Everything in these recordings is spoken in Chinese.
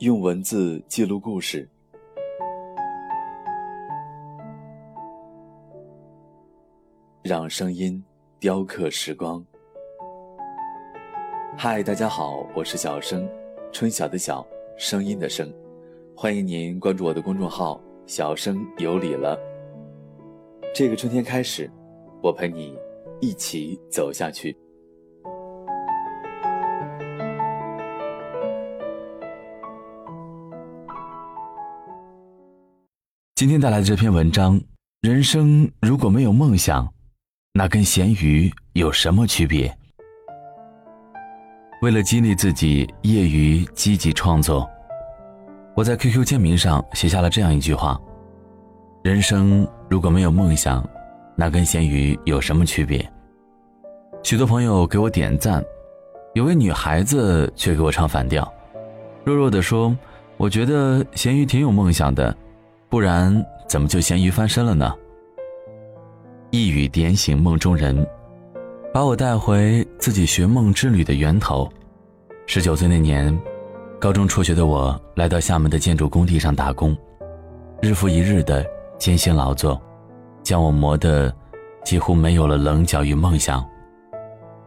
用文字记录故事，让声音雕刻时光。嗨，大家好，我是小生，春晓的晓，声音的声。欢迎您关注我的公众号“小生有礼了”。这个春天开始，我陪你一起走下去。今天带来的这篇文章：人生如果没有梦想，那跟咸鱼有什么区别？为了激励自己业余积极创作，我在 QQ 签名上写下了这样一句话：人生如果没有梦想，那跟咸鱼有什么区别？许多朋友给我点赞，有位女孩子却给我唱反调，弱弱的说：“我觉得咸鱼挺有梦想的。”不然怎么就咸鱼翻身了呢？一语点醒梦中人，把我带回自己寻梦之旅的源头。十九岁那年，高中辍学的我来到厦门的建筑工地上打工，日复一日的艰辛劳作，将我磨得几乎没有了棱角与梦想。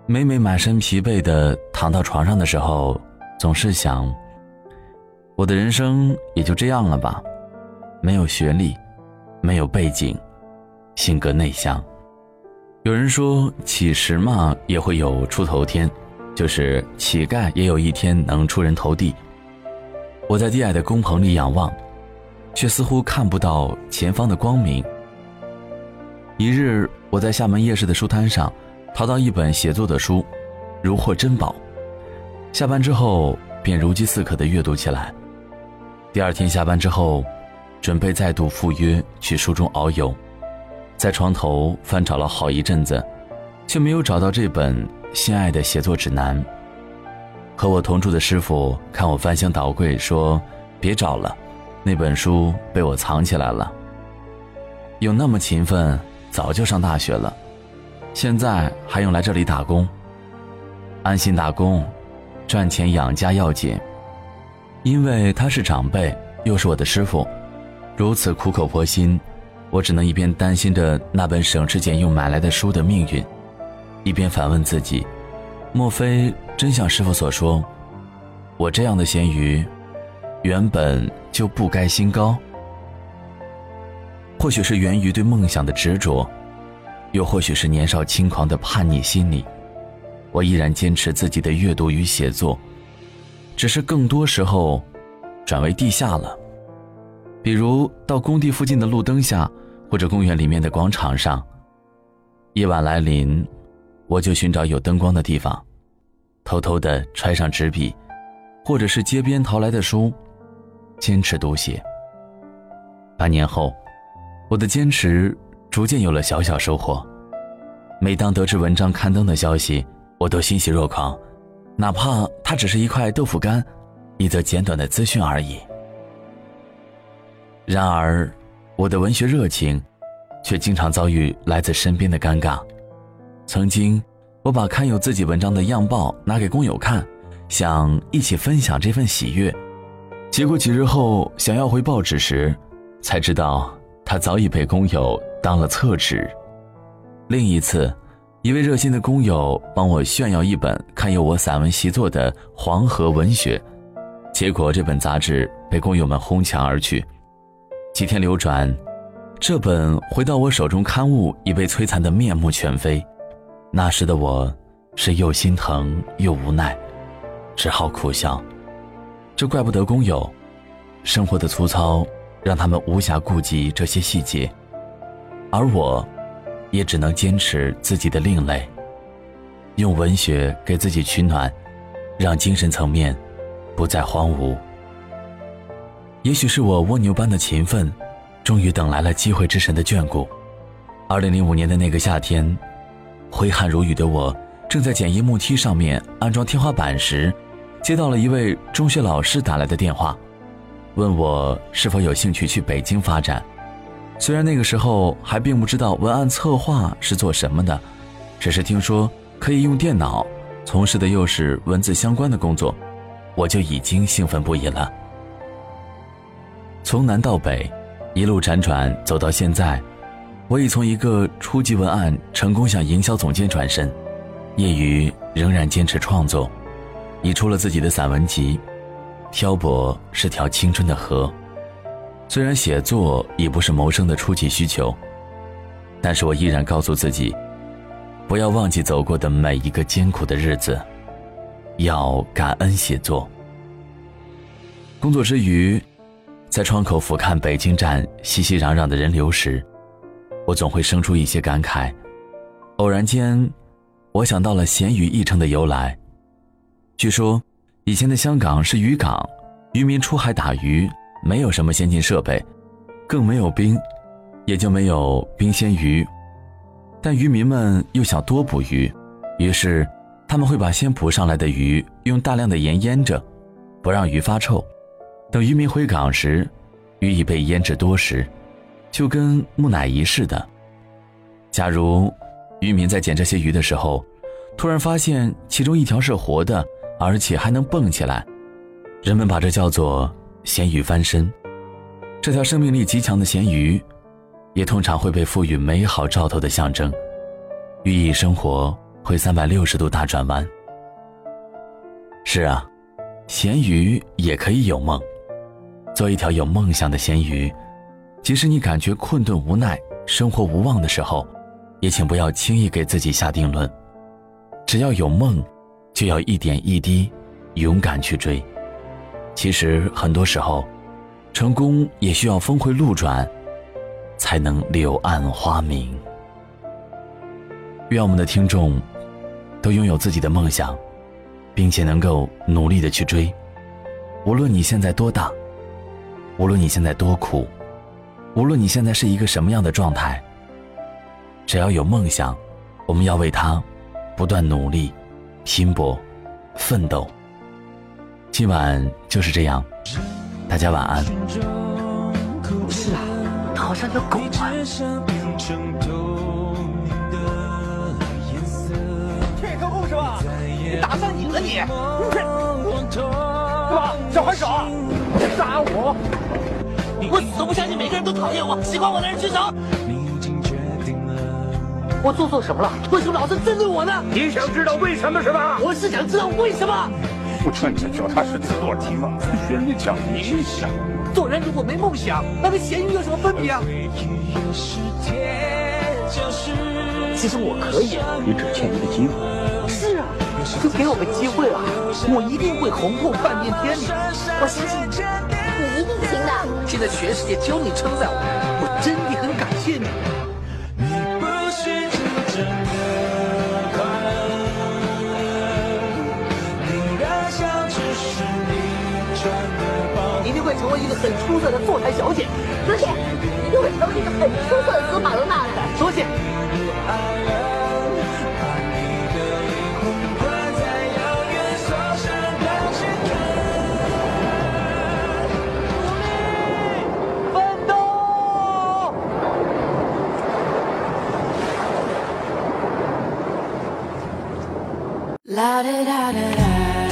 每每满身疲惫的躺到床上的时候，总是想：我的人生也就这样了吧。没有学历，没有背景，性格内向。有人说，乞食嘛也会有出头天，就是乞丐也有一天能出人头地。我在低矮的工棚里仰望，却似乎看不到前方的光明。一日，我在厦门夜市的书摊上淘到一本写作的书，如获珍宝。下班之后，便如饥似渴地阅读起来。第二天下班之后。准备再度赴约去书中遨游，在床头翻找了好一阵子，却没有找到这本心爱的写作指南。和我同住的师傅看我翻箱倒柜，说：“别找了，那本书被我藏起来了。有那么勤奋，早就上大学了，现在还用来这里打工？安心打工，赚钱养家要紧。因为他是长辈，又是我的师傅。”如此苦口婆心，我只能一边担心着那本省吃俭用买来的书的命运，一边反问自己：莫非真像师傅所说，我这样的咸鱼，原本就不该心高？或许是源于对梦想的执着，又或许是年少轻狂的叛逆心理，我依然坚持自己的阅读与写作，只是更多时候，转为地下了。比如到工地附近的路灯下，或者公园里面的广场上。夜晚来临，我就寻找有灯光的地方，偷偷的揣上纸笔，或者是街边淘来的书，坚持读写。半年后，我的坚持逐渐有了小小收获。每当得知文章刊登的消息，我都欣喜若狂，哪怕它只是一块豆腐干，一则简短的资讯而已。然而，我的文学热情，却经常遭遇来自身边的尴尬。曾经，我把刊有自己文章的样报拿给工友看，想一起分享这份喜悦。结果几日后想要回报纸时，才知道他早已被工友当了厕纸。另一次，一位热心的工友帮我炫耀一本刊有我散文习作的《黄河文学》，结果这本杂志被工友们哄抢而去。几天流转，这本回到我手中刊物已被摧残得面目全非。那时的我，是又心疼又无奈，只好苦笑。这怪不得工友，生活的粗糙让他们无暇顾及这些细节，而我，也只能坚持自己的另类，用文学给自己取暖，让精神层面不再荒芜。也许是我蜗牛般的勤奋，终于等来了机会之神的眷顾。二零零五年的那个夏天，挥汗如雨的我正在简易木梯上面安装天花板时，接到了一位中学老师打来的电话，问我是否有兴趣去北京发展。虽然那个时候还并不知道文案策划是做什么的，只是听说可以用电脑，从事的又是文字相关的工作，我就已经兴奋不已了。从南到北，一路辗转走到现在，我已从一个初级文案成功向营销总监转身，业余仍然坚持创作，已出了自己的散文集，《漂泊是条青春的河》。虽然写作已不是谋生的初级需求，但是我依然告诉自己，不要忘记走过的每一个艰苦的日子，要感恩写作。工作之余，在窗口俯瞰北京站熙熙攘攘的人流时，我总会生出一些感慨。偶然间，我想到了“咸鱼”一称的由来。据说，以前的香港是渔港，渔民出海打鱼，没有什么先进设备，更没有冰，也就没有冰鲜鱼。但渔民们又想多捕鱼，于是他们会把先捕上来的鱼用大量的盐腌着，不让鱼发臭。等渔民回港时，鱼已被腌制多时，就跟木乃伊似的。假如渔民在捡这些鱼的时候，突然发现其中一条是活的，而且还能蹦起来，人们把这叫做“咸鱼翻身”。这条生命力极强的咸鱼，也通常会被赋予美好兆头的象征，寓意生活会三百六十度大转弯。是啊，咸鱼也可以有梦。做一条有梦想的咸鱼，即使你感觉困顿无奈、生活无望的时候，也请不要轻易给自己下定论。只要有梦，就要一点一滴勇敢去追。其实很多时候，成功也需要峰回路转，才能柳暗花明。愿我们的听众都拥有自己的梦想，并且能够努力的去追。无论你现在多大。无论你现在多苦，无论你现在是一个什么样的状态，只要有梦想，我们要为它不断努力、拼搏、奋斗。今晚就是这样，大家晚安。不是啊，他好像条狗啊！骗客户是吧？你打算赢了你？干嘛？想还手？杀我！我死都不相信每个人都讨厌我，喜欢我的人举手。我做错什么了？为什么老是针对我呢？你想知道为什么是吧？我是想知道为什么。不穿着脚踏实地做题吗？学人家讲理想。做人如果没梦想，那跟咸鱼有什么分别啊？其实我可以。你只欠一个机会。是啊，就给我个机会吧，我一定会红透半边天的。我相信你。你一定行的。现在全世界只有你称赞我，我真的很感谢你。你一定会成为一个很出色的坐台小姐。多谢，一定会成为一个很出色的祖马罗娜的。多谢。La da da da da.